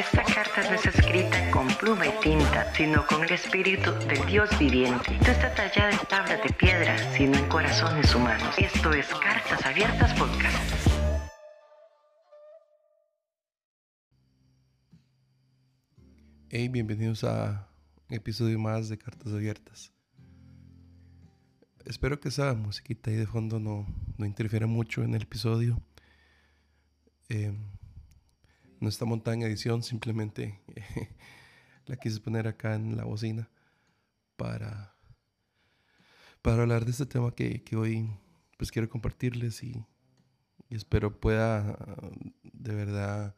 Esta carta no es escrita con pluma y tinta, sino con el espíritu del Dios viviente. No está tallada en tablas de piedra, sino en corazones humanos. Esto es Cartas Abiertas Podcast. Hey, bienvenidos a un episodio más de Cartas Abiertas. Espero que esa musiquita ahí de fondo no, no interfiera mucho en el episodio. Eh, no está montada en edición, simplemente la quise poner acá en la bocina para, para hablar de este tema que, hoy pues quiero compartirles y, espero pueda de verdad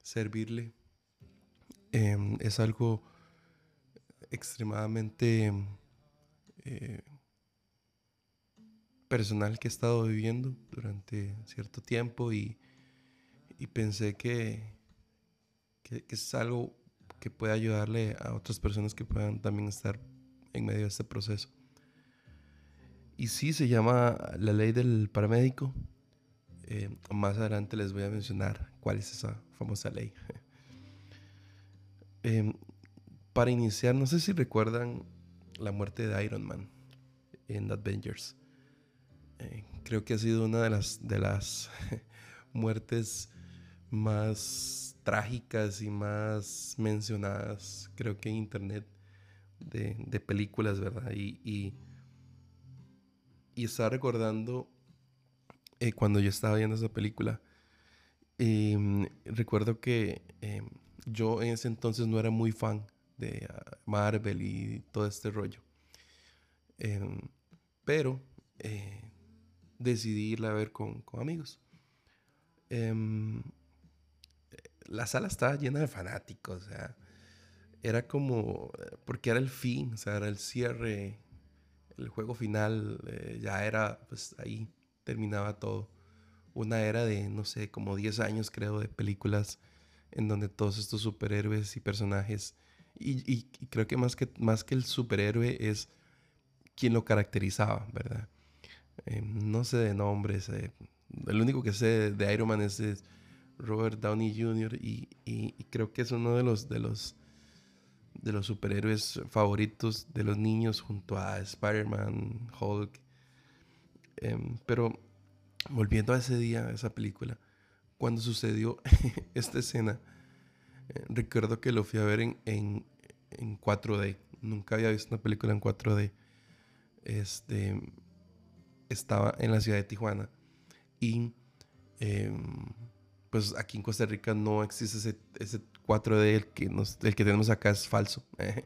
servirle. Em, es algo extremadamente eh, personal que he estado viviendo durante cierto tiempo y, y pensé que, que, es algo que puede ayudarle a otras personas que puedan también estar en medio de este proceso. Y sí, se llama la ley del paramédico. Eh, más adelante les voy a mencionar cuál es esa famosa ley. Em, para iniciar, no sé si recuerdan la muerte de Iron Man en Avengers. Eh, creo que ha sido una de las, de las muertes más trágicas y más mencionadas, creo que en internet, de, películas, ¿verdad? Y, y, estaba recordando eh, cuando yo estaba viendo esa película, em, recuerdo que em, yo en ese entonces no era muy fan de ah, Marvel y todo este rollo. Em, pero eh, decidí irla a ver con, con amigos la sala estaba llena de fanáticos, o sea, era como, porque era el fin, o sea, era el cierre, el juego final, eh, ya era, pues ahí terminaba todo. Una era de, no sé, como 10 años creo, de películas en donde todos estos superhéroes y personajes, y, creo que más, que más que el superhéroe es quien lo caracterizaba, ¿verdad? Eh, no sé de nombres, eh, el único que sé de Iron Man es Robert Downey Jr. Y, creo que es uno de los, de los, de los superhéroes favoritos de los niños junto a Spider-Man, Hulk. Em, pero volviendo a ese día, a esa película, cuando sucedió esta escena, eh, recuerdo que lo fui a ver en, en, 4D. Nunca había visto una película en 4D. Este, estaba en la ciudad de Tijuana. Y em, pues aquí en Costa Rica no existe ese, ese 4D, el que, nos, el que tenemos acá es falso.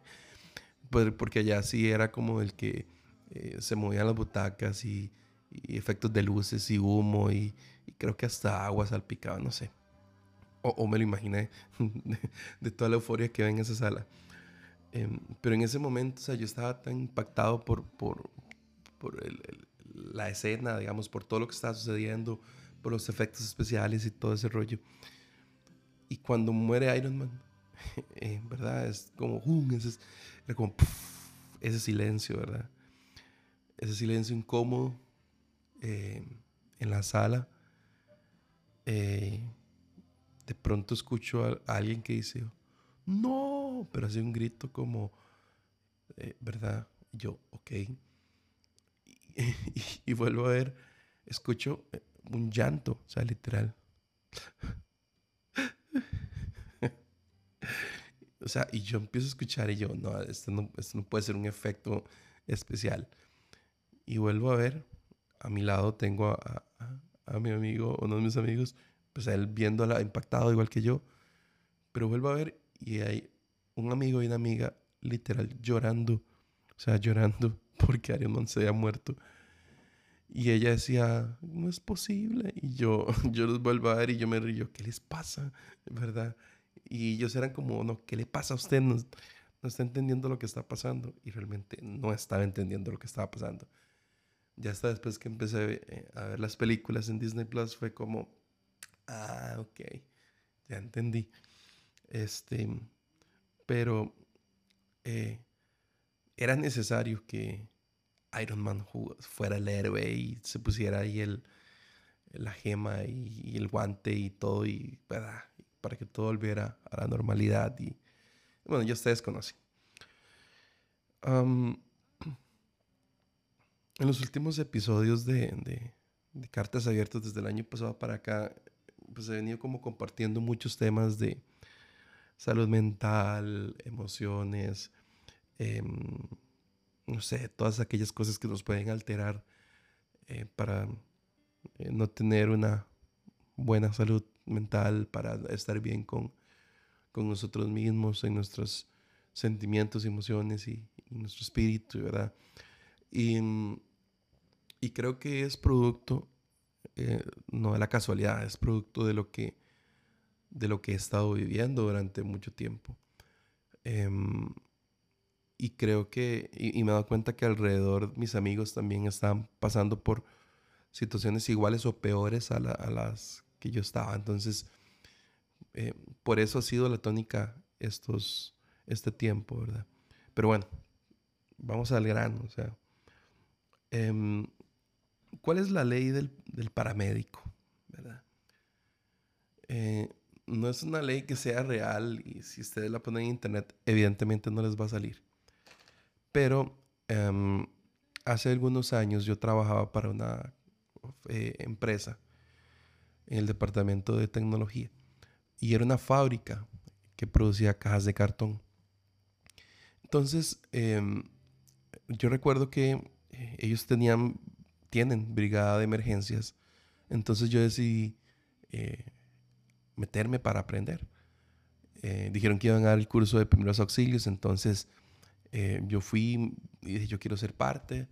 Pues, porque allá sí era como el que eh, se movían las butacas y, efectos de luces y humo y, creo que hasta agua salpicaba, no sé. O, me lo imaginé de, toda la euforia que ve en esa sala. Em, pero en ese momento, o sea, yo estaba tan impactado por, por, por la escena, digamos, por todo lo que estaba sucediendo, por los efectos especiales y todo ese rollo. Y cuando muere Iron Man, eh, ¿verdad? Es como, um, ese, como ese silencio, ¿verdad? Ese silencio incómodo eh, en la sala. Eh, de pronto escucho a, alguien que dice, no, pero hace un grito como, ¿verdad? yo, ok. y, vuelvo a ver, escucho un llanto, o sea, literal. o sea, y yo empiezo a escuchar y yo, no esto, no, no puede ser un efecto especial. Y vuelvo a ver, a mi lado tengo a, a, mi amigo, uno de mis amigos, pues él viéndola impactado igual que yo. Pero vuelvo a ver y hay un amigo y una amiga literal llorando, o sea, llorando porque Arion se había muerto. Y ella decía, no es posible. Y yo, yo los vuelvo a ver y yo me río, ¿qué les pasa? ¿Verdad? Y ellos eran como, no, ¿qué le pasa a usted? No, no está entendiendo lo que está pasando. Y realmente no estaba entendiendo lo que estaba pasando. Ya hasta después que empecé eh, a ver las películas en Disney Plus fue como, ah, ok, ya entendí. Este, pero eh, era necesario que Iron Man fuera el héroe y se pusiera ahí el, la gema y, el guante y todo y para que todo volviera a la normalidad y bueno, ya ustedes conocen. en los últimos episodios de, de, Cartas Abiertas desde el año pasado para acá, pues he venido como compartiendo muchos temas de salud mental, emociones, em, no sé, todas aquellas cosas que nos pueden alterar eh, para eh, no tener una buena salud mental, para estar bien con, con nosotros mismos, en nuestros sentimientos, emociones y, nuestro espíritu, ¿verdad? Y, y, creo que es producto, eh, no de la casualidad, es producto de lo que, de lo que he estado viviendo durante mucho tiempo. Em, y creo que, y, me he dado cuenta que alrededor mis amigos también están pasando por situaciones iguales o peores a, las que yo estaba. Entonces, eh, por eso ha sido la tónica estos, este tiempo, ¿verdad? Pero bueno, vamos al grano, o sea, em, ¿cuál es la ley del, paramédico, verdad? Eh, no es una ley que sea real y si ustedes la ponen en internet, evidentemente no les va a salir. Pero em, hace algunos años yo trabajaba para una eh, empresa en el departamento de tecnología y era una fábrica que producía cajas de cartón. Entonces, em, yo recuerdo que eh, ellos tenían, tienen brigada de emergencias. Entonces yo decidí eh, meterme para aprender. Dijeron que iban a dar el curso de primeros auxilios, entonces yo fui y dije, yo quiero ser parte.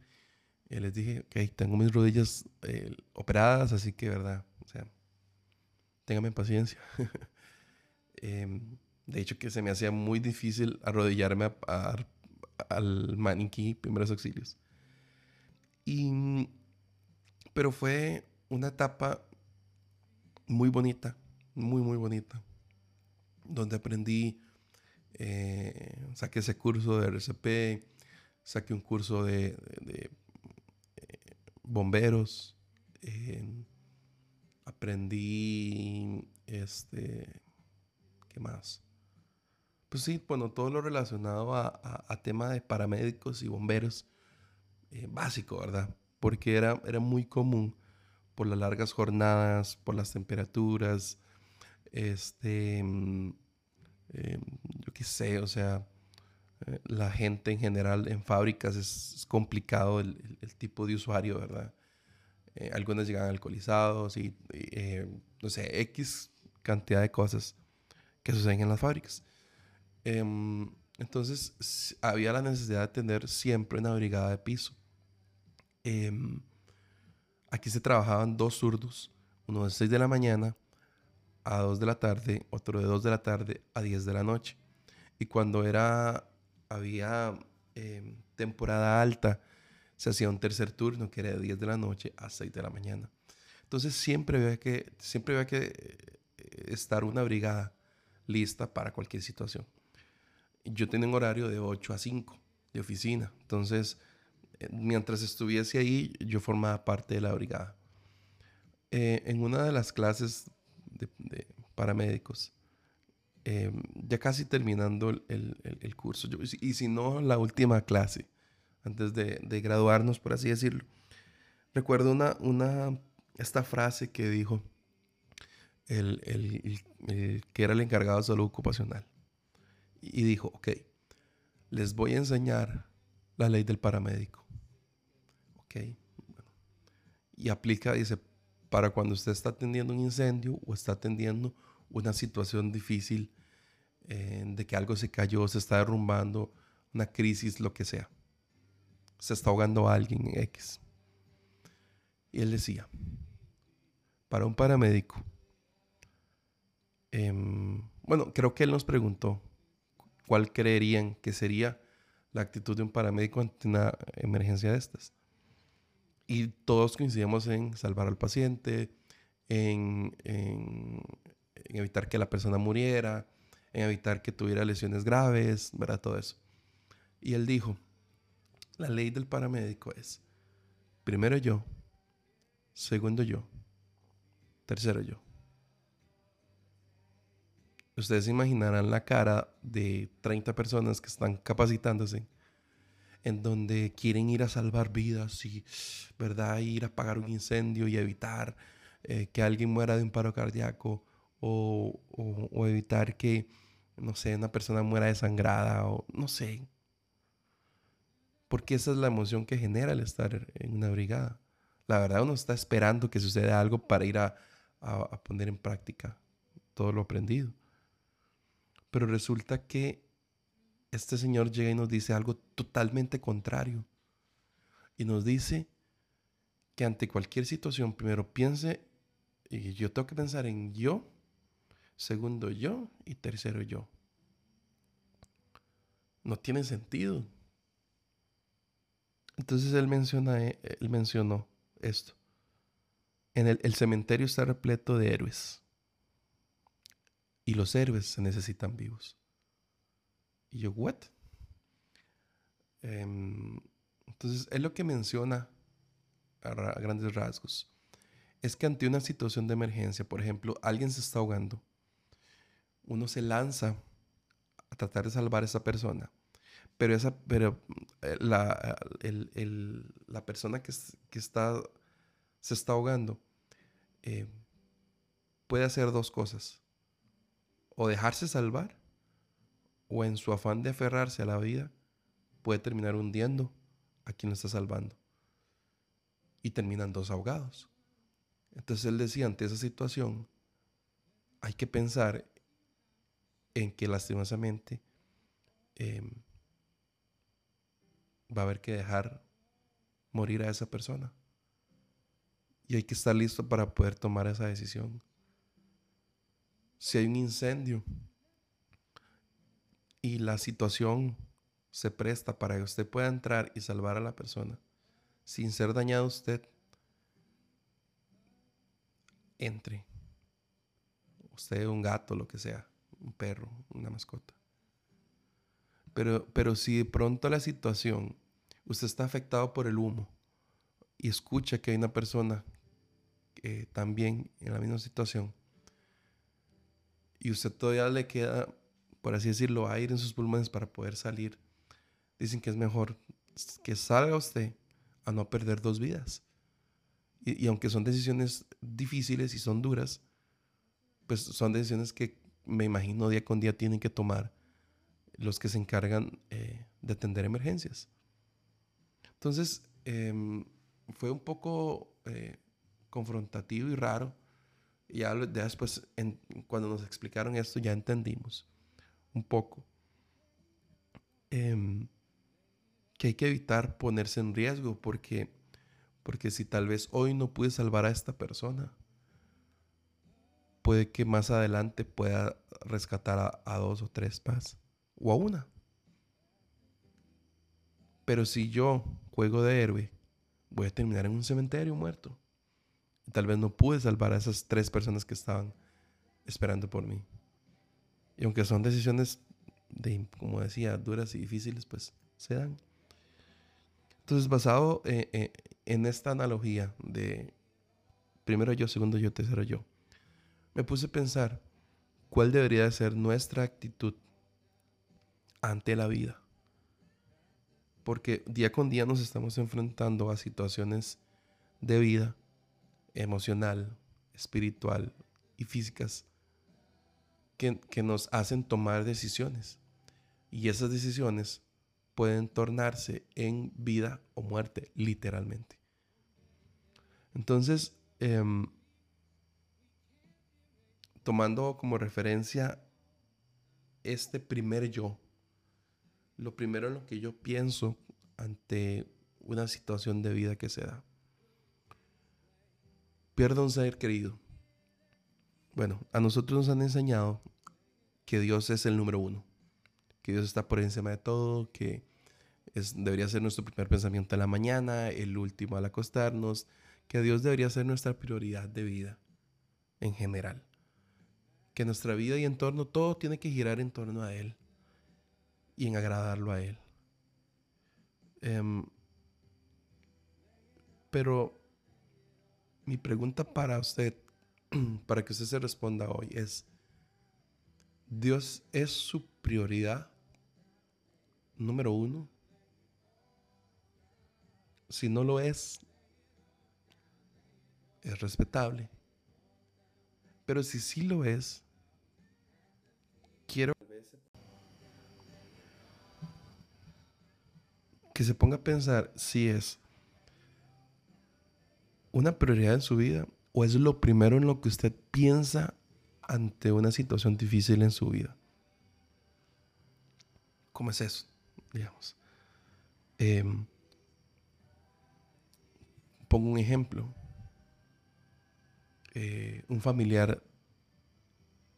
Y les dije, ok, tengo mis rodillas operadas, así que, ¿verdad? O sea, ténganme paciencia. Em, de hecho, que se me hacía muy difícil arrodillarme al maniquí primeros auxilios. Y, pero fue una etapa muy bonita, muy, muy bonita, donde aprendí, eh, saqué ese curso de RCP, saqué un curso de, eh, bomberos, aprendí este ¿Qué más? Pues sí, bueno, todo lo relacionado a, a, tema de paramédicos y bomberos, eh, básico, ¿verdad? Porque era, era muy común por las largas jornadas, por las temperaturas, este, em, yo qué sé, o sea, eh, la gente en general en fábricas es, complicado el, tipo de usuario, ¿verdad? Eh, algunas llegan alcoholizados y, no sé, X cantidad de cosas que suceden en las fábricas. Em, entonces había la necesidad de tener siempre una brigada de piso. Em, aquí se trabajaban dos zurdos, uno de 6 de la mañana a 2 de la tarde, otro de 2 de la tarde a 10 de la noche. Y cuando era, había em, temporada alta, se hacía un tercer turno que era de 10 de la noche a 6 de la mañana. Entonces siempre había que, siempre había que eh, estar una brigada lista para cualquier situación. Yo tenía un horario de 8 a 5 de oficina, entonces eh, mientras estuviese ahí yo formaba parte de la brigada. Eh, en una de las clases de, paramédicos, em, ya casi terminando el, curso, y si no la última clase, antes de, graduarnos, por así decirlo, recuerdo una, una, esta frase que dijo, el, que era el encargado de salud ocupacional. Y dijo, ok, les voy a enseñar la ley del paramédico. Ok. Y aplica, dice, para cuando usted está atendiendo un incendio o está atendiendo una situación difícil eh, de que algo se cayó, se está derrumbando, una crisis, lo que sea. Se está ahogando a alguien en X. Y él decía, para un paramédico, Em, bueno, creo que él nos preguntó cuál creerían que sería la actitud de un paramédico ante una emergencia de estas. Y todos coincidimos en salvar al paciente, en, evitar que la persona muriera, en evitar que tuviera lesiones graves, ¿verdad? Todo eso. Y él dijo, la ley del paramédico es, primero yo, segundo yo, tercero yo. ustedes imaginarán la cara de 30 personas que están capacitándose en donde quieren ir a salvar vidas y, ¿verdad? Ir a apagar un incendio y evitar eh, que alguien muera de un paro cardíaco o, o, evitar que, no sé, una persona muera desangrada o no sé. Porque esa es la emoción que genera el estar en una brigada. La verdad uno está esperando que suceda algo para ir a, a poner en práctica todo lo aprendido. Pero resulta que este Señor llega y nos dice algo totalmente contrario. Y nos dice que ante cualquier situación, primero piense, y yo tengo que pensar en yo, segundo yo y tercero yo. No tiene sentido. Entonces él, menciona, él mencionó esto. En el, el cementerio está repleto de héroes. Y los héroes se necesitan vivos. Y yo, ¿what? Em, entonces, es lo que menciona a, grandes rasgos. Es que ante una situación de emergencia, por ejemplo, alguien se está ahogando, uno se lanza a tratar de salvar a esa persona, pero, esa, pero eh, la, la persona que, que, está, se está ahogando eh, puede hacer dos cosas. O dejarse salvar o en su afán de aferrarse a la vida, puede terminar hundiendo a quien lo está salvando. Y terminan dos ahogados. Entonces él decía, ante esa situación, hay que pensar en que lastimosamente em, va a haber que dejar morir a esa persona. Y hay que estar listo para poder tomar esa decisión. Si hay un incendio, y la situación se presta para que usted pueda entrar y salvar a la persona sin ser dañado usted, entre. Usted, un gato, lo que sea, un perro, una mascota. Pero, pero si de pronto la situación, usted está afectado por el humo y escucha que hay una persona también en la misma situación y usted todavía le queda por así decirlo, aire en sus pulmones para poder salir, dicen que es mejor que salga usted a no perder dos vidas. Y, aunque son decisiones difíciles y son duras, pues son decisiones que me imagino día con día tienen que tomar los que se encargan eh, de atender emergencias. Entonces, em, fue un poco eh, confrontativo y raro. Y ya, después, cuando nos explicaron esto, ya entendimos un poco. Em, que hay que evitar ponerse en riesgo porque, porque si tal vez hoy no pude salvar a esta persona, puede que más adelante pueda rescatar a, dos o tres más o a una. Pero si yo juego de héroe, voy a terminar en un cementerio muerto. tal vez no pude salvar a esas tres personas que estaban esperando por mí. Y aunque son decisiones, de, como decía, duras y difíciles, pues se dan. Entonces, basado eh, eh, en esta analogía de primero yo, segundo yo, tercero yo, me puse a pensar cuál debería ser nuestra actitud ante la vida. Porque día con día nos estamos enfrentando a situaciones de vida emocional, espiritual y físicas que, nos hacen tomar decisiones. Y esas decisiones pueden tornarse en vida o muerte, literalmente. Entonces, em, tomando como referencia este primer yo, lo primero en lo que yo pienso ante una situación de vida que se da. Pierdo un ser querido. Bueno, a nosotros nos han enseñado que Dios es el número uno, que Dios está por encima de todo, que es, debería ser nuestro primer pensamiento en la mañana, el último al acostarnos, que Dios debería ser nuestra prioridad de vida en general. Que nuestra vida y entorno, todo tiene que girar en torno a Él y en agradarlo a Él. Em, pero mi pregunta para usted para que usted se responda hoy es, Dios es su prioridad número uno. Si no lo es, es respetable. Pero si sí lo es, quiero que se ponga a pensar si es una prioridad en su vida o es lo primero en lo que usted piensa ante una situación difícil en su vida. ¿Cómo es eso? Digamos. Em, pongo un ejemplo. Eh, un familiar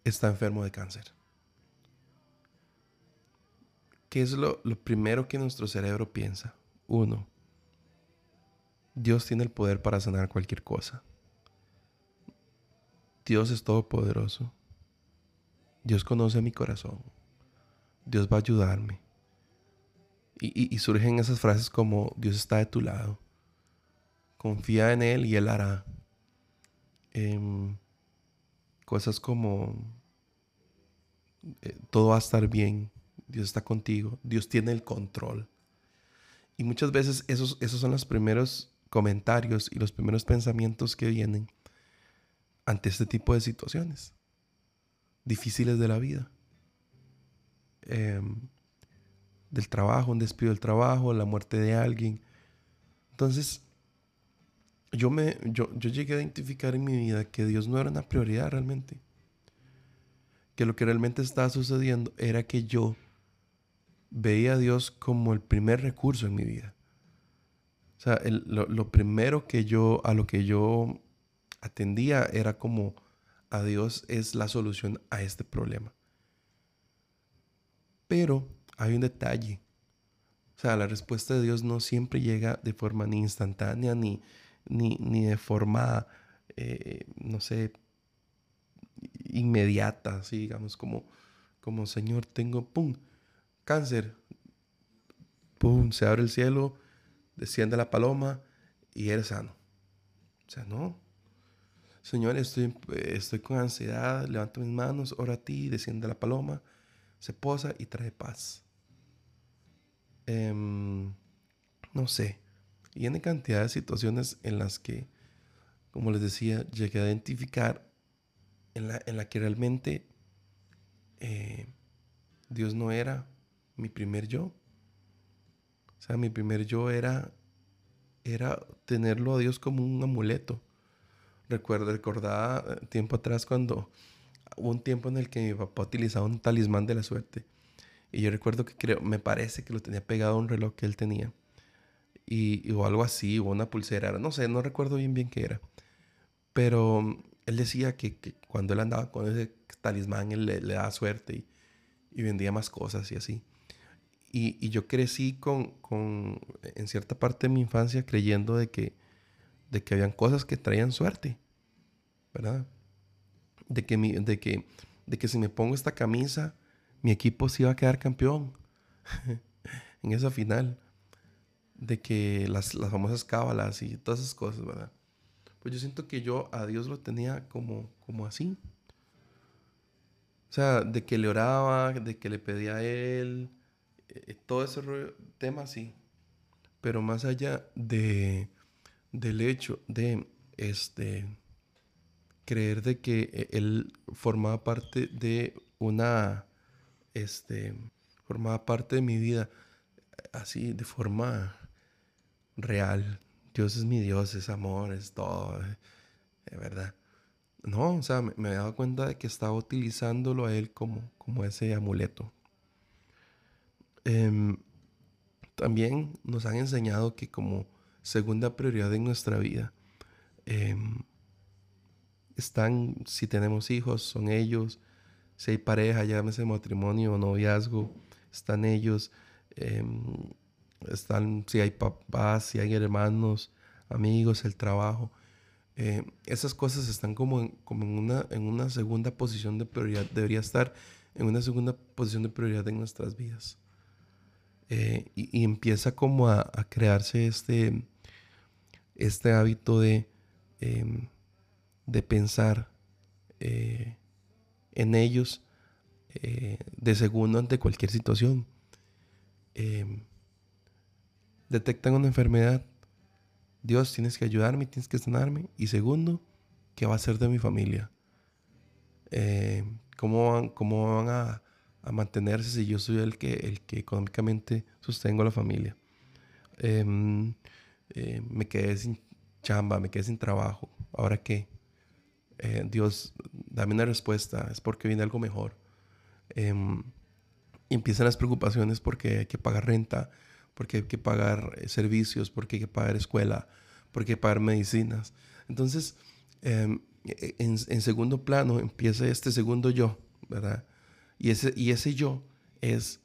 está enfermo de cáncer. ¿Qué es lo, lo primero que nuestro cerebro piensa? Uno, Dios tiene el poder para sanar cualquier cosa. Dios es todopoderoso. Dios conoce mi corazón. Dios va a ayudarme. Y, surgen esas frases como Dios está de tu lado. Confía en Él y Él hará. Em, cosas como eh, todo va a estar bien. Dios está contigo. Dios tiene el control. Y muchas veces esos, esos son los primeros comentarios y los primeros pensamientos que vienen ante este tipo de situaciones difíciles de la vida. Em, del trabajo, un despido del trabajo, la muerte de alguien. Entonces, yo, me, yo, yo llegué a identificar en mi vida que Dios no era una prioridad realmente. Que lo que realmente estaba sucediendo era que yo veía a Dios como el primer recurso en mi vida. O sea, lo, lo, primero que yo, a lo que yo atendía era como a Dios es la solución a este problema. Pero hay un detalle. O sea, la respuesta de Dios no siempre llega de forma ni instantánea ni, ni, de forma, eh, no sé, inmediata, así digamos, como, como Señor, tengo, ¡pum! Cáncer, ¡pum! Se abre el cielo, desciende la paloma y eres sano. O sea, no, Señor, estoy, estoy con ansiedad, levanto mis manos, ora a ti, desciende la paloma, se posa y trae paz. Em, no sé, y en cantidad de situaciones en las que, como les decía, llegué a identificar en la, en la que realmente eh, Dios no era mi primer yo. O sea, mi primer yo era, era tenerlo a Dios como un amuleto Recuerdo, recordaba eh, tiempo atrás cuando hubo un tiempo en el que mi papá utilizaba un talismán de la suerte. Y yo recuerdo que creo, me parece que lo tenía pegado a un reloj que él tenía. Y, o algo así, o una pulsera, no sé, no recuerdo bien bien qué era. Pero mm, él decía que, cuando él andaba con ese talismán, él le, daba suerte y, vendía más cosas y así. Y, yo crecí con, con, en cierta parte de mi infancia creyendo de que de que habían cosas que traían suerte, ¿verdad? De que, de que, de que si me pongo esta camisa, mi equipo sí va a quedar campeón en esa final. De que las, las famosas cábalas y todas esas cosas, ¿verdad? Pues yo siento que yo a Dios lo tenía como, como así. O sea, de que le oraba, de que le pedía a Él, eh, todo ese tema sí. Pero más allá de, del hecho de este, creer de que e, él formaba parte de una, este, formaba parte de mi vida así de forma real. Dios es mi Dios, es amor, es todo, de verdad. No, o sea, me, he dado cuenta de que estaba utilizándolo a él como, como ese amuleto. Em, también nos han enseñado que como segunda prioridad en nuestra vida. Em, están, si tenemos hijos, son ellos. Si hay pareja, llámese matrimonio o noviazgo, están ellos. Em, están, si hay papás, si hay hermanos, amigos, el trabajo. Em, esas cosas están como, en, como en, una, en una segunda posición de prioridad. Debería estar en una segunda posición de prioridad en nuestras vidas. Eh, y, empieza como a, crearse este, este hábito de, em, de pensar eh, en ellos eh, de segundo ante cualquier situación. Em, detectan una enfermedad. Dios, tienes que ayudarme, tienes que sanarme. Y segundo, ¿qué va a ser de mi familia? Em, ¿cómo, van, ¿Cómo van a, mantenerse si yo soy el que, el que económicamente sostengo a la familia? Em, eh, me quedé sin chamba, me quedé sin trabajo. ¿Ahora qué? Eh, Dios, dame una respuesta, es porque viene algo mejor. Em, empiezan las preocupaciones porque hay que pagar renta, porque hay que pagar eh, servicios, porque hay que pagar escuela, porque hay que pagar medicinas. Entonces, em, e, en, segundo plano empieza este segundo yo, ¿verdad? Y ese, y ese yo es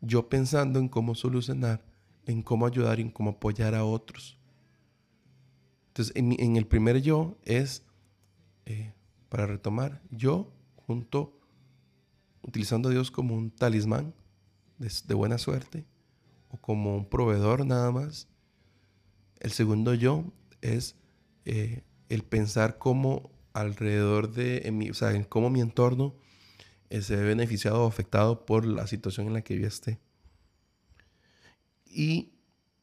yo pensando en cómo solucionar, en cómo ayudar y en cómo apoyar a otros. Entonces, en, el primer yo es, eh, para retomar, yo junto utilizando a Dios como un talismán de, buena suerte o como un proveedor nada más. El segundo yo es eh, el pensar cómo alrededor de, mi, o sea, cómo mi entorno eh, se ve beneficiado o afectado por la situación en la que yo esté. Y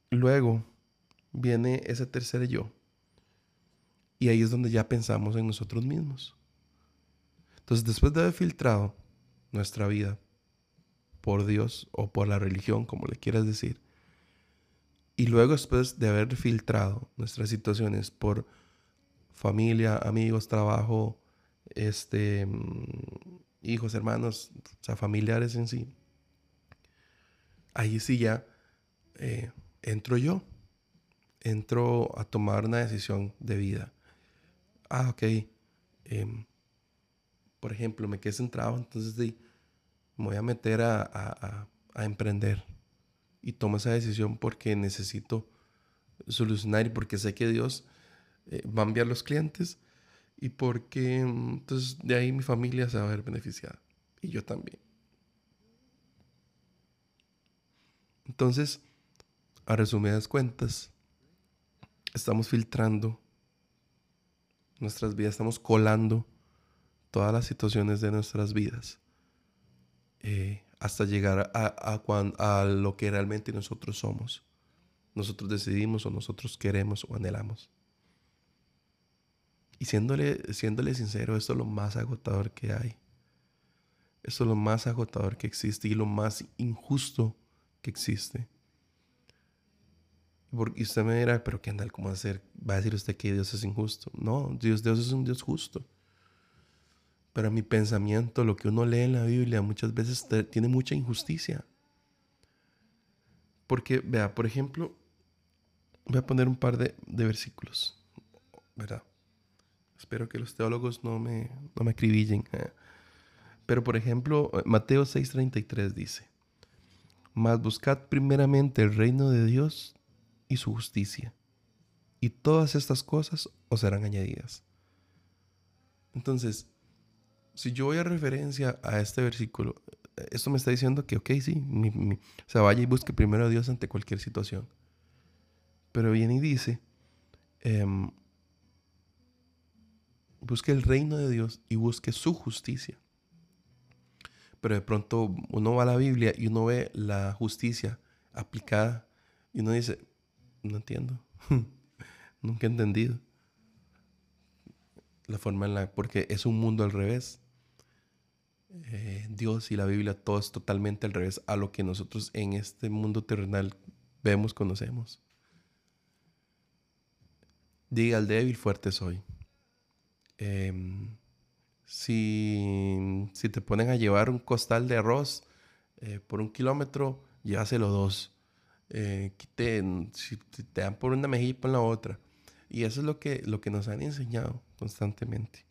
luego viene ese tercer yo. Y ahí es donde ya pensamos en nosotros mismos. Entonces, después de haber filtrado nuestra vida por Dios o por la religión, como le quieras decir. Y luego después de haber filtrado nuestras situaciones por familia, amigos, trabajo, este, mm, hijos, hermanos, o sea, familiares en sí, ahí sí ya eh, entro yo, entro a tomar una decisión de vida. Ah, ok. Em, por ejemplo, me quedé centrado, entonces de, me voy a meter a, emprender. Y tomo esa decisión porque necesito solucionar y porque sé que Dios eh, va a enviar los clientes y porque entonces de ahí mi familia se va a ver beneficiada y yo también. Entonces, a resumidas cuentas, estamos filtrando nuestras vidas, estamos colando todas las situaciones de nuestras vidas eh, hasta llegar a, a, lo que realmente nosotros somos. Nosotros decidimos o nosotros queremos o anhelamos. Y siéndole, siéndole sincero, esto es lo más agotador que hay. Esto es lo más agotador que existe y lo más injusto que existe. Y usted me dirá, pero ¿qué anda? ¿Cómo hacer? ¿Va a decir usted que Dios es injusto? No, Dios, Dios es un Dios justo. Pero mi pensamiento, lo que uno lee en la Biblia, muchas veces tiene mucha injusticia. Porque, vea, por ejemplo, voy a poner un par de, versículos, ¿verdad? Espero que los teólogos no me, no me acribillen. ¿eh? Pero, por ejemplo, Mateo 6:33 dice, Mas buscad primeramente el reino de Dios y su justicia, y todas estas cosas os serán añadidas. Entonces, si yo voy a referencia a este versículo, esto me está diciendo que, ok, sí, o sea, vaya y busque primero a Dios ante cualquier situación. Pero viene y dice, em, busque el reino de Dios y busque su justicia. Pero de pronto uno va a la Biblia y uno ve la justicia aplicada y uno dice, no entiendo, nunca he entendido la forma en la, porque es un mundo al revés. Eh, Dios y la Biblia, todo es totalmente al revés a lo que nosotros en este mundo terrenal vemos, conocemos. Diga al débil, fuerte soy. Em, si, si, te ponen a llevar un costal de arroz eh, por un kilómetro, llévaselo dos. Eh, si te dan por una mejilla, pon la otra. Y eso es lo que, lo que nos han enseñado constantemente.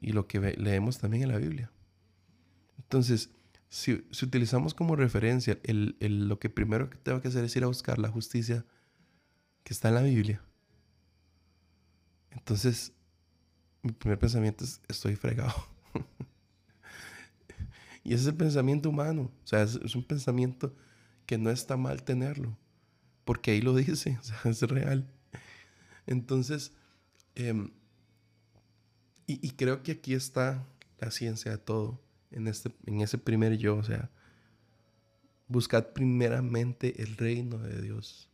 Y lo que leemos también en la Biblia. Entonces, si, utilizamos como referencia lo que primero que tengo que hacer es ir a buscar la justicia que está en la Biblia, entonces mi primer pensamiento es, estoy fregado. y ese es el pensamiento humano, o sea, es, un pensamiento que no está mal tenerlo, porque ahí lo dice, o sea, es real. Entonces, em, y creo que aquí está la ciencia de todo en, este, en ese primer yo, o sea, buscad primeramente el reino de Dios.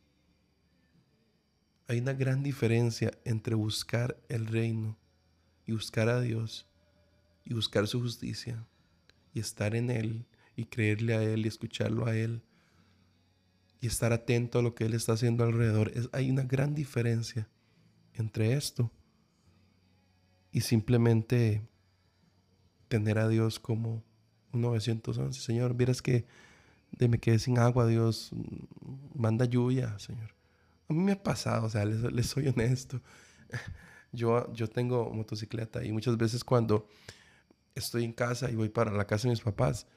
Hay una gran diferencia entre buscar el reino y buscar a Dios y buscar su justicia y estar en Él y creerle a Él y escucharlo a Él y estar atento a lo que Él está haciendo alrededor. Es, hay una gran diferencia entre esto y simplemente tener a Dios como un 911. Señor, vieras que me quedé sin agua, Dios, manda lluvia, Señor. A mí me ha pasado, o sea, les, soy honesto. Yo, yo tengo motocicleta y muchas veces cuando estoy en casa y voy para la casa de mis papás,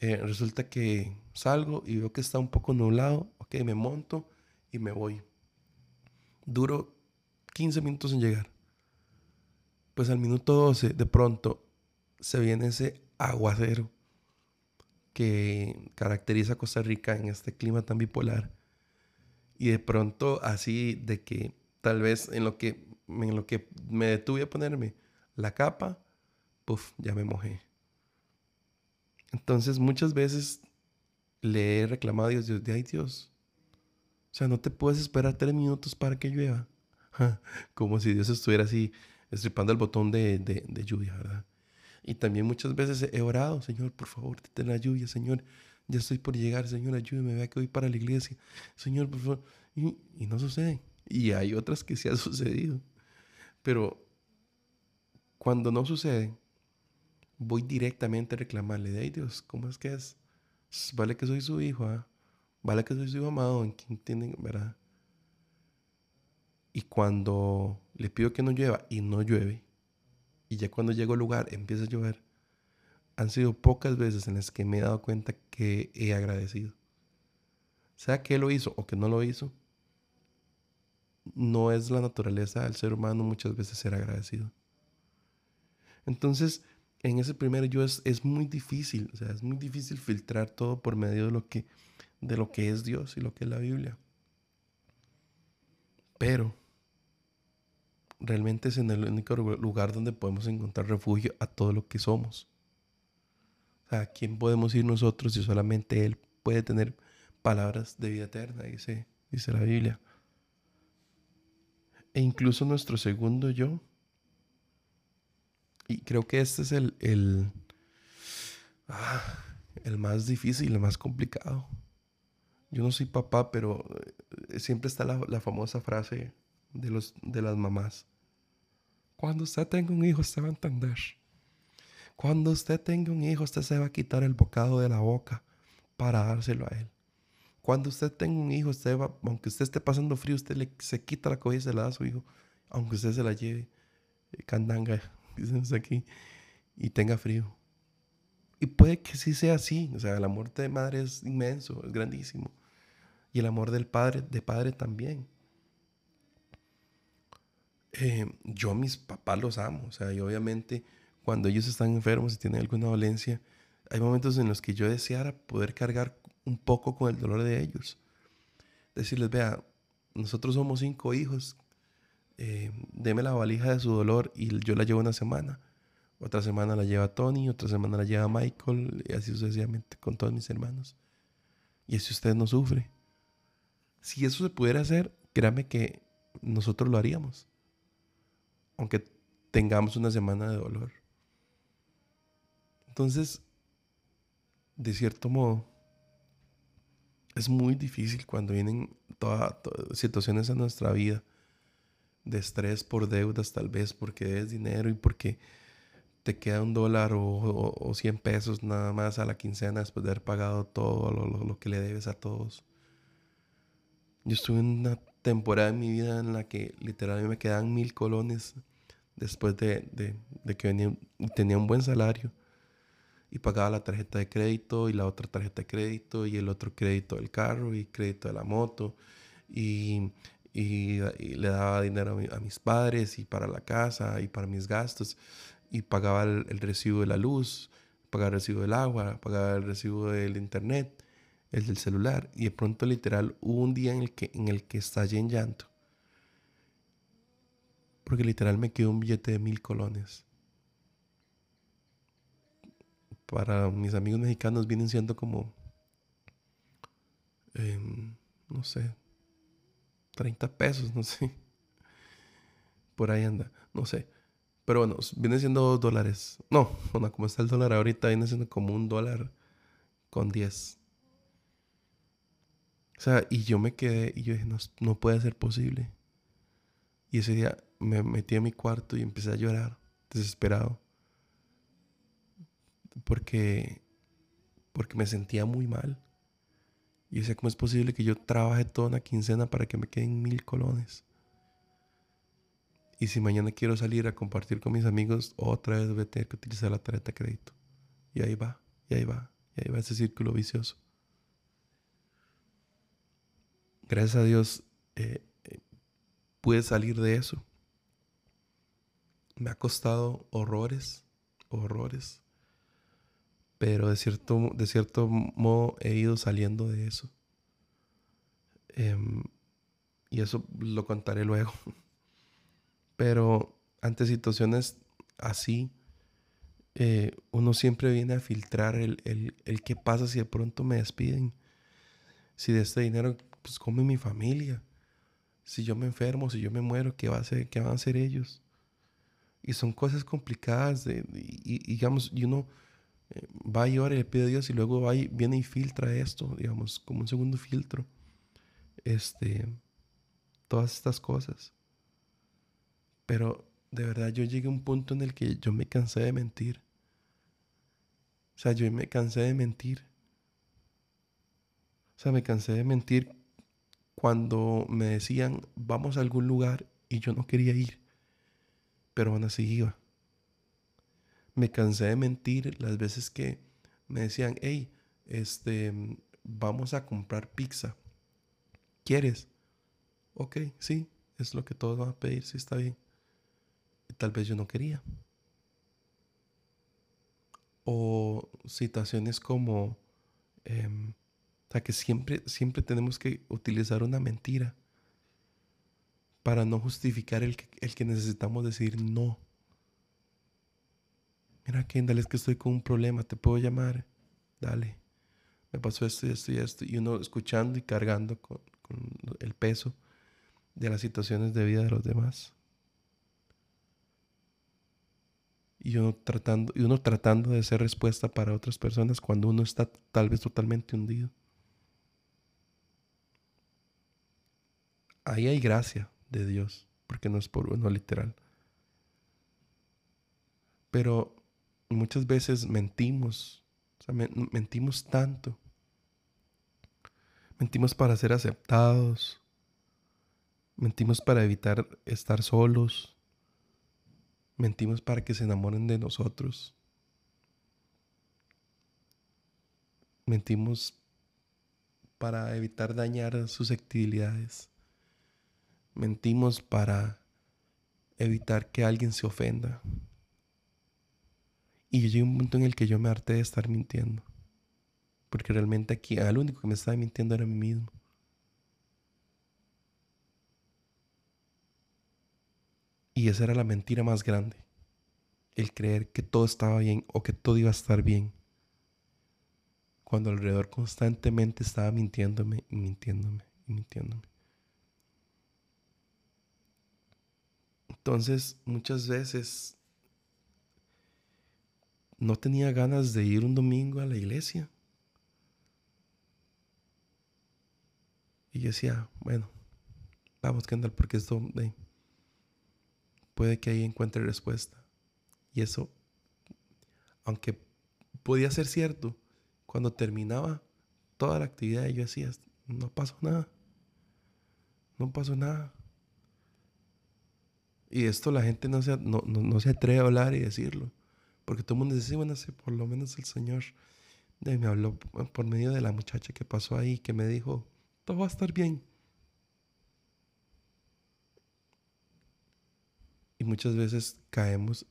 eh, resulta que salgo y veo que está un poco nublado, ok, me monto y me voy. Duro 15 minutos en llegar. Pues al minuto 12 de pronto se viene ese aguacero que caracteriza a Costa Rica en este clima tan bipolar. Y de pronto así de que tal vez en lo que, en lo que me detuve a ponerme la capa, puff, ya me mojé. Entonces muchas veces le he reclamado a Dios, Dios, de ay Dios, o sea, no te puedes esperar tres minutos para que llueva. Como si Dios estuviera así estripando el botón de, de, lluvia, ¿verdad? Y también muchas veces he orado, Señor, por favor, ten la lluvia, Señor, ya estoy por llegar, Señor, ayúdame, vea que voy para la iglesia, Señor, por favor. Y, y no sucede. Y hay otras que sí ha sucedido. Pero cuando no sucede, voy directamente a reclamarle, de Dios, ¿cómo es que es? Vale que soy su hijo, ¿ah? Vale que soy su hijo amado, en quien tienen, ¿verdad? Y cuando le pido que no llueva y no llueve, y ya cuando llego al lugar empieza a llover, han sido pocas veces en las que me he dado cuenta que he agradecido. Sea que lo hizo o que no lo hizo, no es la naturaleza del ser humano muchas veces ser agradecido. Entonces, en ese primer yo es, es, muy difícil, o sea, es muy difícil filtrar todo por medio de lo que, de lo que es Dios y lo que es la Biblia. Pero realmente es en el único lugar donde podemos encontrar refugio a todo lo que somos. O sea, ¿a quién podemos ir nosotros si solamente Él puede tener palabras de vida eterna? Dice, dice la Biblia. E incluso nuestro segundo yo y creo que este es el, el, ah, el más difícil, el más complicado. Yo no soy papá, pero eh, siempre está la, famosa frase de, los, de las mamás. Cuando usted tenga un hijo, usted va a entender. Cuando usted tenga un hijo, usted se va a quitar el bocado de la boca para dárselo a él. Cuando usted tenga un hijo, usted va, aunque usted esté pasando frío, usted le, se quita la cobija y se la da a su hijo, aunque usted se la lleve eh, aquí, y tenga frío. Y puede que sí sea así, o sea, el amor de madre es inmenso, es grandísimo. Y el amor del padre, de padre también. Eh, yo mis papás los amo, o sea, y obviamente cuando ellos están enfermos y tienen alguna dolencia, hay momentos en los que yo deseara poder cargar un poco con el dolor de ellos. Decirles, vea, nosotros somos cinco hijos, eh, deme la valija de su dolor y yo la llevo una semana. Otra semana la lleva Tony, otra semana la lleva Michael, y así sucesivamente con todos mis hermanos. Y así usted no sufre. Si eso se pudiera hacer, créame que nosotros lo haríamos. Aunque tengamos una semana de dolor. Entonces, de cierto modo, es muy difícil cuando vienen todas situaciones en nuestra vida de estrés por deudas tal vez porque debes dinero y porque te queda un dólar o, o, 100 pesos nada más a la quincena después de haber pagado todo lo, que le debes a todos. Yo estuve en una temporada en mi vida en la que literalmente me quedaban mil colones después de, de, que venía, tenía un buen salario y pagaba la tarjeta de crédito y la otra tarjeta de crédito y el otro crédito del carro y crédito de la moto y y, le daba dinero a, mis padres y para la casa y para mis gastos y pagaba el, recibo de la luz, pagaba el recibo del agua, pagaba el recibo del internet, el del celular y de pronto literal hubo un día en el que, en el que estallé en llanto. Porque literal me quedó un billete de mil colones. Para mis amigos mexicanos vienen siendo como, em, no sé, 30 pesos, no sé. Por ahí anda, no sé. Pero bueno, viene siendo dos dólares. No, bueno, como está el dólar ahorita, viene siendo como un dólar con 10. O sea, y yo me quedé y yo dije, no, no puede ser posible. Y ese día me metí a mi cuarto y empecé a llorar, desesperado. Porque, porque me sentía muy mal. Y decía, ¿cómo es posible que yo trabaje toda una quincena para que me queden mil colones? Y si mañana quiero salir a compartir con mis amigos, otra vez voy a tener que utilizar la tarjeta de crédito. Y ahí va, y ahí va, y ahí va ese círculo vicioso. Gracias a Dios eh, eh, pude salir de eso. Me ha costado horrores, horrores. Pero de cierto, de cierto modo he ido saliendo de eso. Em, y eso lo contaré luego. Pero ante situaciones así, eh, uno siempre viene a filtrar el, el, qué pasa si de pronto me despiden. Si de este dinero pues come mi familia. Si yo me enfermo, si yo me muero, ¿qué, va a hacer, qué van a hacer ellos? Y son cosas complicadas. De, y, digamos, y uno va y ora y le pide a Dios y luego va y, viene y filtra esto, digamos, como un segundo filtro. Este, todas estas cosas. Pero de verdad yo llegué a un punto en el que yo me cansé de mentir. O sea, yo me cansé de mentir. O sea, me cansé de mentir cuando me decían, vamos a algún lugar y yo no quería ir, pero aún así iba. Me cansé de mentir las veces que me decían, hey, este, vamos a comprar pizza. ¿Quieres? Ok, sí, es lo que todos van a pedir, sí está bien. Y tal vez yo no quería. O situaciones como, em, o sea, que siempre, siempre tenemos que utilizar una mentira para no justificar el el que necesitamos decir no. Mira, Kendall, es que estoy con un problema, ¿te puedo llamar? Dale. Me pasó esto y esto y esto. Y uno escuchando y cargando con, el peso de las situaciones de vida de los demás. Y uno tratando, y uno tratando de ser respuesta para otras personas cuando uno está tal vez totalmente hundido. ahí hay gracia de Dios, porque no es por uno literal. Pero muchas veces mentimos, o sea, mentimos tanto. Mentimos para ser aceptados. Mentimos para evitar estar solos. Mentimos para que se enamoren de nosotros. Mentimos para evitar dañar susceptibilidades mentimos para evitar que alguien se ofenda. Y llegué a un punto en el que yo me harté de estar mintiendo. Porque realmente aquí, el único que me estaba mintiendo era mí mismo. Y esa era la mentira más grande. El creer que todo estaba bien o que todo iba a estar bien. Cuando alrededor constantemente estaba mintiéndome y mintiéndome y mintiéndome. Entonces, muchas veces no tenía ganas de ir un domingo a la iglesia. Y yo decía, bueno, vamos, Kendall, porque esto puede que ahí encuentre respuesta. Y eso, aunque podía ser cierto, cuando terminaba toda la actividad, yo decía, no pasó nada. No pasó nada. Y esto la gente no se, no, no, se atreve a hablar y decirlo. Porque todo el mundo dice, bueno, sí, por lo menos el Señor me habló por medio de la muchacha que pasó ahí, que me dijo, todo va a estar bien. Y muchas veces caemos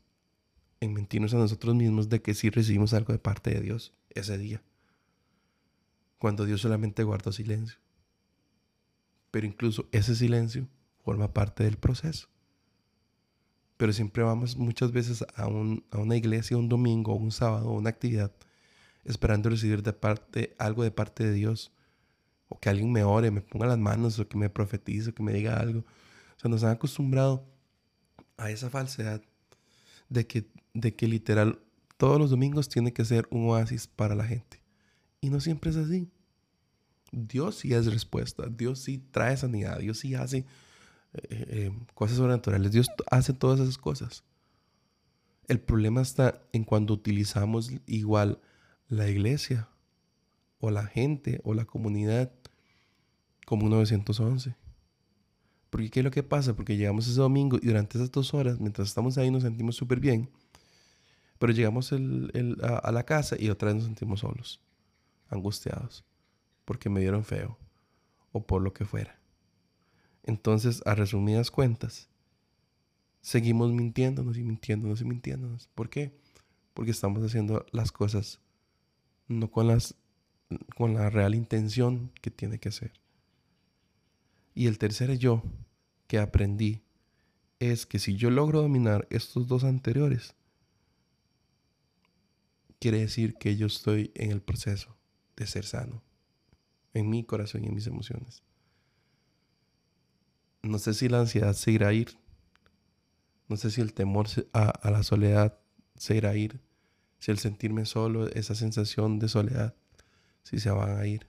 en mentirnos a nosotros mismos de que sí recibimos algo de parte de Dios ese día. Cuando Dios solamente guardó silencio. Pero incluso ese silencio forma parte del proceso pero siempre vamos muchas veces a, una iglesia un domingo, un sábado, una actividad, esperando recibir de parte, algo de parte de Dios. O que alguien me ore, me ponga las manos, o que me profetice, o que me diga algo. O sea, nos han acostumbrado a esa falsedad de que, de que literal todos los domingos tiene que ser un oasis para la gente. Y no siempre es así. Dios sí es respuesta, Dios sí trae sanidad, Dios sí hace eh, eh, cosas sobrenaturales, Dios hace todas esas cosas. El problema está en cuando utilizamos igual la iglesia o la gente o la comunidad como un 911. Porque ¿qué es lo que pasa? Porque llegamos ese domingo y durante esas dos horas, mientras estamos ahí, nos sentimos súper bien. Pero llegamos a, la casa y otra vez nos sentimos solos, angustiados, porque me dieron feo o por lo que fuera. Entonces, a resumidas cuentas, seguimos mintiéndonos y mintiéndonos y mintiéndonos. ¿Por qué? Porque estamos haciendo las cosas no con, las, con la real intención que tiene que ser. Y el tercer yo que aprendí es que si yo logro dominar estos dos anteriores, quiere decir que yo estoy en el proceso de ser sano, en mi corazón y en mis emociones. No sé si la ansiedad se irá a ir, no sé si el temor a, la soledad se irá a ir, si el sentirme solo, esa sensación de soledad, si se van a ir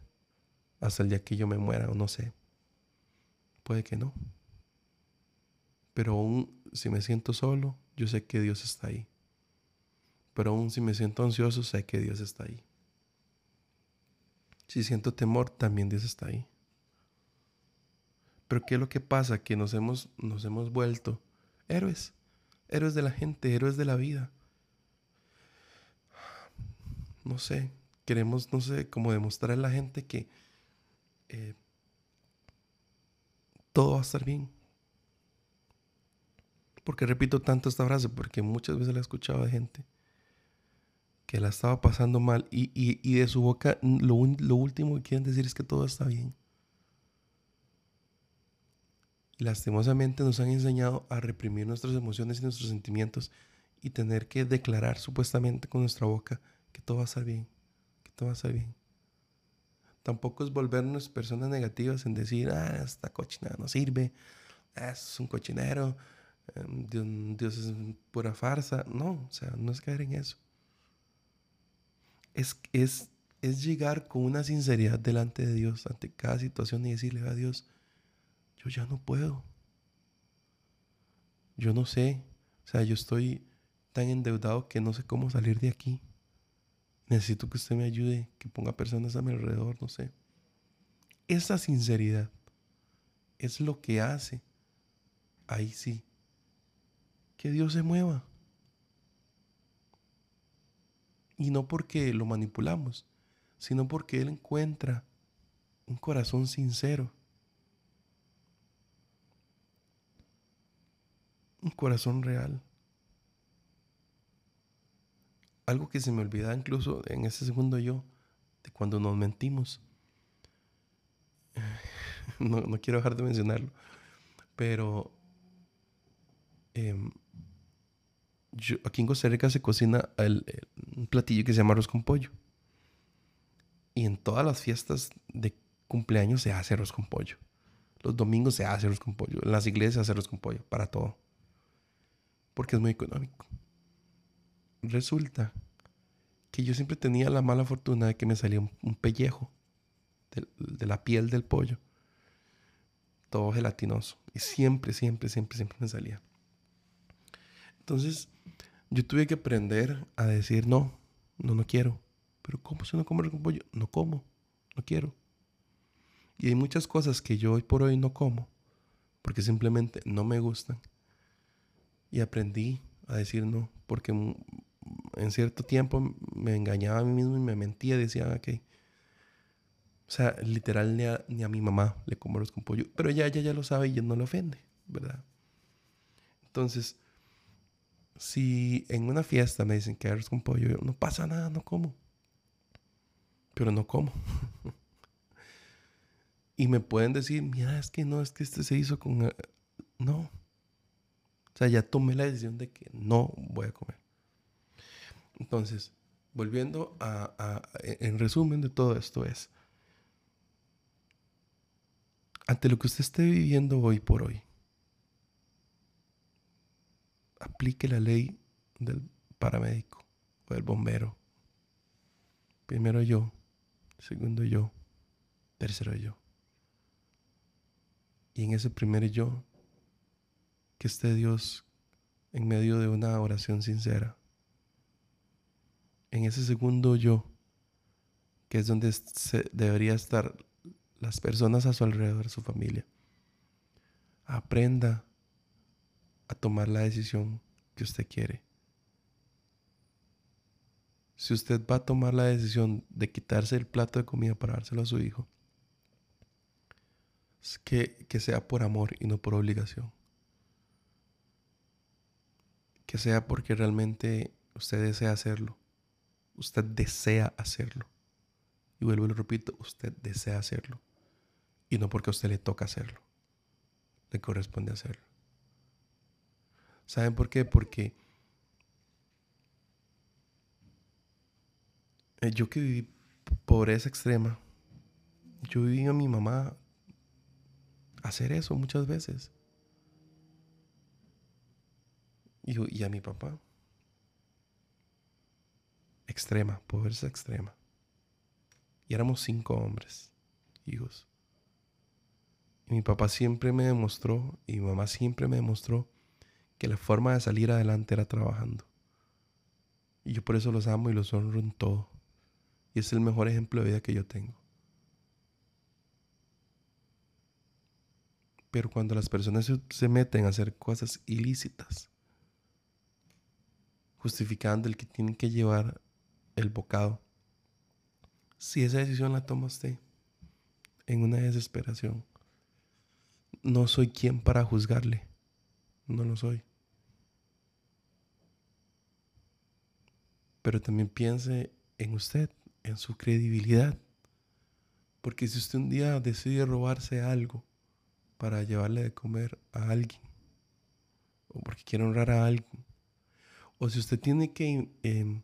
hasta el día que yo me muera o no sé. Puede que no. Pero aún si me siento solo, yo sé que Dios está ahí. Pero aún si me siento ansioso, sé que Dios está ahí. Si siento temor, también Dios está ahí. Pero ¿qué es lo que pasa? Que nos hemos, nos hemos vuelto héroes. Héroes de la gente, héroes de la vida. No sé, queremos, no sé, como demostrar a la gente que eh, todo va a estar bien. Porque repito tanto esta frase? Porque muchas veces la he escuchado de gente que la estaba pasando mal y, de su boca lo, lo, último que quieren decir es que todo está bien. Lastimosamente nos han enseñado a reprimir nuestras emociones y nuestros sentimientos y tener que declarar supuestamente con nuestra boca que todo va a estar bien, que todo va a estar bien. Tampoco es volvernos personas negativas en decir, ah, esta cochinada no sirve, ah, es un cochinero, em, Dios, es pura farsa. No, o sea, no es caer en eso. Es, es, es llegar con una sinceridad delante de Dios ante cada situación y decirle a Dios, yo ya no puedo. Yo no sé. O sea, yo estoy tan endeudado que no sé cómo salir de aquí. Necesito que usted me ayude, que ponga personas a mi alrededor, no sé. Esa sinceridad es lo que hace, ahí sí, que Dios se mueva. Y no porque lo manipulamos, sino porque Él encuentra un corazón sincero. Un corazón real algo que se me olvidaba incluso en ese segundo yo, de cuando nos mentimos. No, quiero dejar de mencionarlo, pero em, aquí en Costa Rica se cocina un platillo que se llama arroz con pollo. Y en todas las fiestas de cumpleaños se hace arroz con pollo. Los domingos se hace arroz con pollo. En las iglesias se hace arroz con pollo, para todo. Porque es muy económico resulta que yo siempre tenía la mala fortuna de que me salía un, pellejo de, la piel del pollo. Todo gelatinoso. Y siempre, siempre, siempre, siempre me salía. Entonces, yo tuve que aprender a decir no, no, no quiero. Pero ¿cómo si no como con pollo? No como, no quiero. Y hay muchas cosas que yo hoy por hoy no como porque simplemente no me gustan. Y aprendí a decir no, porque en cierto tiempo me engañaba a mí mismo y me mentía, decía que... O sea, literal ni a, ni a mi mamá le como arroz con pollo. Pero ya ella ya lo sabe y ya no le ofende, ¿verdad? Entonces, si en una fiesta me dicen que arroz con pollo, no pasa nada, no como. Pero no como. y me pueden decir, mira, es que no, es que este se hizo con... Eh, no. O sea, ya tomé la decisión de que no voy a comer. Entonces, volviendo a, en resumen de todo esto es, ante lo que usted esté viviendo hoy por hoy, aplique la ley del paramédico o del bombero. Primero yo, segundo yo, tercero yo. Y en ese primer yo, que esté Dios en medio de una oración sincera. En ese segundo yo, que es donde se debería estar las personas a su alrededor, su familia. Aprenda a tomar la decisión que usted quiere. Si usted va a tomar la decisión de quitarse el plato de comida para dárselo a su hijo, que, que sea por amor y no por obligación. Que sea porque realmente usted desea hacerlo. Usted desea hacerlo. Y vuelvo y lo repito, usted desea hacerlo. Y no porque a usted le toca hacerlo. Le corresponde hacerlo. ¿Saben por qué? Porque eh, yo que viví pobreza extrema, yo viví a mi mamá hacer eso muchas veces. Y, a mi papá. Extrema, pobreza extrema. Y éramos cinco hombres, hijos. Y mi papá siempre me demostró, y mi mamá siempre me demostró, que la forma de salir adelante era trabajando. Y yo por eso los amo y los honro en todo. Y es el mejor ejemplo de vida que yo tengo. Pero cuando las personas se, meten a hacer cosas ilícitas, justificando el que tienen que llevar el bocado, si esa decisión la toma usted en una desesperación, no soy quien para juzgarle. No lo soy. Pero también piense en usted, en su credibilidad. Porque si usted un día decide robarse algo para llevarle de comer a alguien, o porque quiere honrar a alguien, o si usted tiene que em,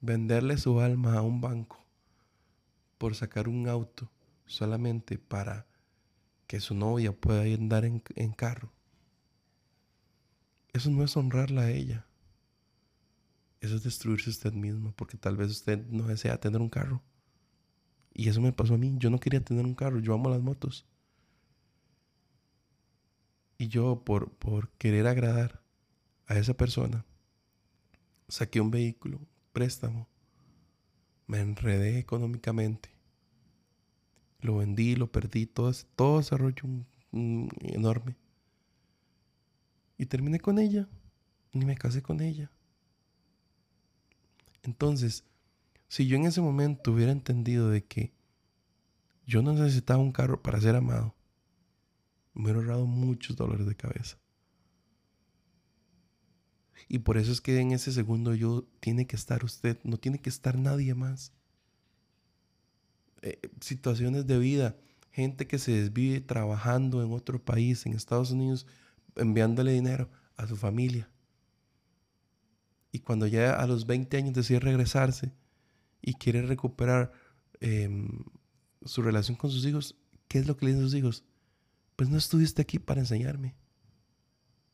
venderle su alma a un banco por sacar un auto solamente para que su novia pueda andar en, en carro. Eso no es honrarla a ella. Eso es destruirse usted mismo, porque tal vez usted no desea tener un carro. Y eso me pasó a mí. Yo no quería tener un carro, yo amo las motos. Y yo, por, por querer agradar a esa persona, saqué un vehículo, préstamo, me enredé económicamente lo vendí, lo perdí, todo, todo ese rollo enorme. Y terminé con ella. Ni me casé con ella. Entonces, si yo en ese momento hubiera entendido de que yo no necesitaba un carro para ser amado, me hubiera ahorrado muchos dolores de cabeza. Y por eso es que en ese segundo yo tiene que estar usted, no tiene que estar nadie más. Eh, situaciones de vida, gente que se desvive trabajando en otro país, en Estados Unidos, enviándole dinero a su familia. Y cuando ya a los 20 años decide regresarse y quiere recuperar em, su relación con sus hijos, ¿qué es lo que le dicen sus hijos? Pues no estuviste aquí para enseñarme.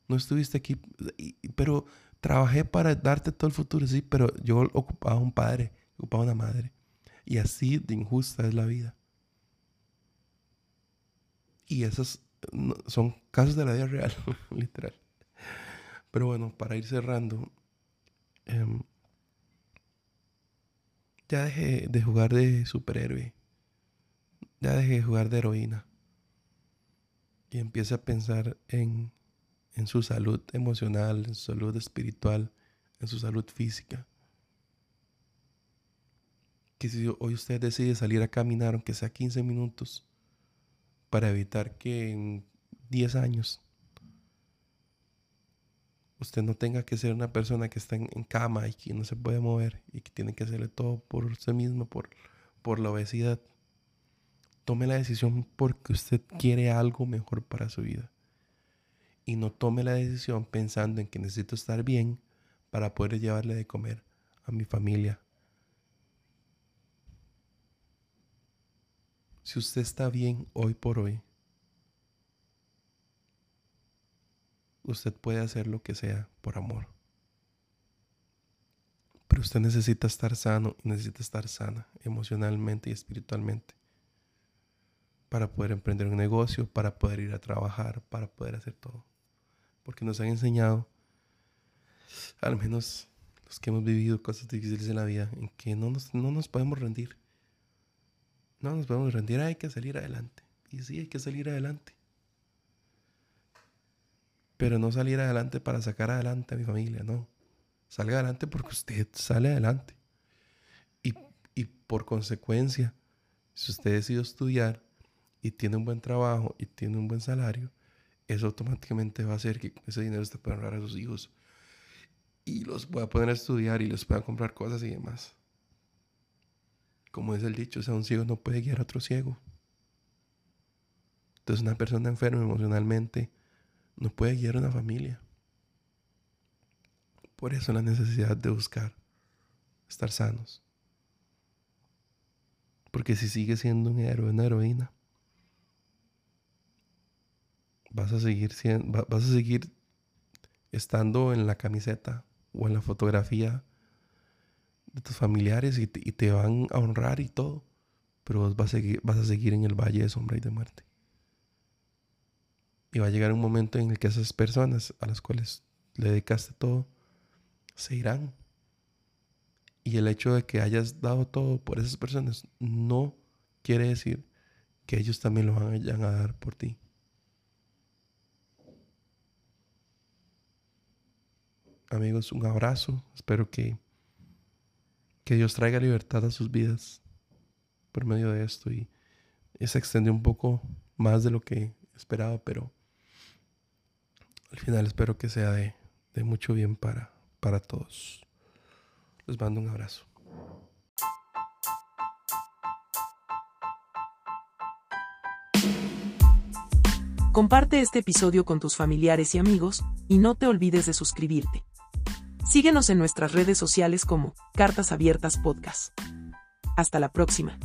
No estuviste aquí, pero trabajé para darte todo el futuro, sí, pero yo ocupaba un padre, ocupaba una madre. Y así de injusta es la vida. Y esos son casos de la vida real, literal. Pero bueno, para ir cerrando, em, ya dejé de jugar de superhéroe. Ya dejé de jugar de heroína. Y empiece a pensar en, en su salud emocional, en su salud espiritual, en su salud física que si hoy usted decide salir a caminar, aunque sea 15 minutos, para evitar que en 10 años usted no tenga que ser una persona que está en, cama y que no se puede mover y que tiene que hacerle todo por usted mismo, por, por la obesidad. Tome la decisión porque usted quiere algo mejor para su vida y no tome la decisión pensando en que necesito estar bien para poder llevarle de comer a mi familia. Si usted está bien hoy por hoy, usted puede hacer lo que sea por amor. Pero usted necesita estar sano y necesita estar sana emocionalmente y espiritualmente para poder emprender un negocio, para poder ir a trabajar, para poder hacer todo. Porque nos han enseñado, al menos los que hemos vivido cosas difíciles en la vida, en que no nos, no nos podemos rendir. No nos podemos rendir, hay que salir adelante. Y sí, hay que salir adelante. Pero no salir adelante para sacar adelante a mi familia, no. Salga adelante porque usted sale adelante. Y, y por consecuencia, si usted decide estudiar, y tiene un buen trabajo y tiene un buen salario, eso automáticamente va a hacer que ese dinero se pueda ahorrar a sus hijos y los pueda poner a estudiar y les pueda comprar cosas y demás. Como es el dicho, o sea, un ciego no puede guiar a otro ciego. Entonces una persona enferma emocionalmente no puede guiar a una familia. Por eso la necesidad de buscar estar sanos. Porque si sigue siendo un héroe, una heroína, vas a seguir vas a seguir estando en la camiseta o en la fotografía de tus familiares y te, van a honrar y todo, pero vas a, seguir, vas a seguir en el valle de sombra y de muerte. Y va a llegar un momento en el que esas personas a las cuales le dedicaste todo se irán. Y el hecho de que hayas dado todo por esas personas no quiere decir que ellos también lo van a dar por ti. Amigos, un abrazo. Espero que, que Dios traiga libertad a sus vidas por medio de esto. Y, se extendió un poco más de lo que esperaba, pero al final espero que sea de, de mucho bien para, para todos. Les mando un abrazo. Comparte este episodio con tus familiares y amigos, y no te olvides de suscribirte. Síguenos en nuestras redes sociales como Cartas Abiertas Podcast. Hasta la próxima.